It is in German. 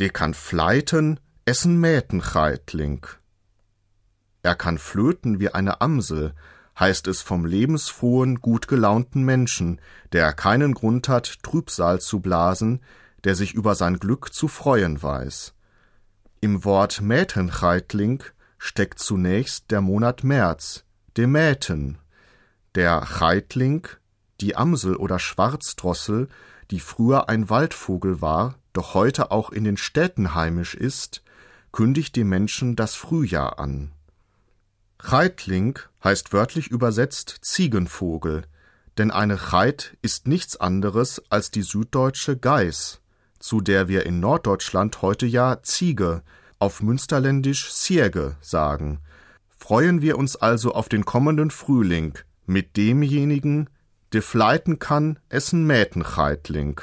de kann fleiten, essen Mätencheitling. Er kann flöten wie eine Amsel, heißt es vom lebensfrohen, gut gelaunten Menschen, der keinen Grund hat, Trübsal zu blasen, der sich über sein Glück zu freuen weiß. Im Wort Mätencheitling steckt zunächst der Monat März, de Mäten. Der Cheitling, die Amsel oder Schwarzdrossel, die früher ein Waldvogel war, doch heute auch in den Städten heimisch ist, kündigt dem Menschen das Frühjahr an. Cheitling heißt wörtlich übersetzt Ziegenvogel, denn eine Cheit ist nichts anderes als die süddeutsche Geiß, zu der wir in Norddeutschland heute ja Ziege, auf Münsterländisch Sierge sagen. Freuen wir uns also auf den kommenden Frühling mit demjenigen, der fleiten kann, essen Mätencheitling.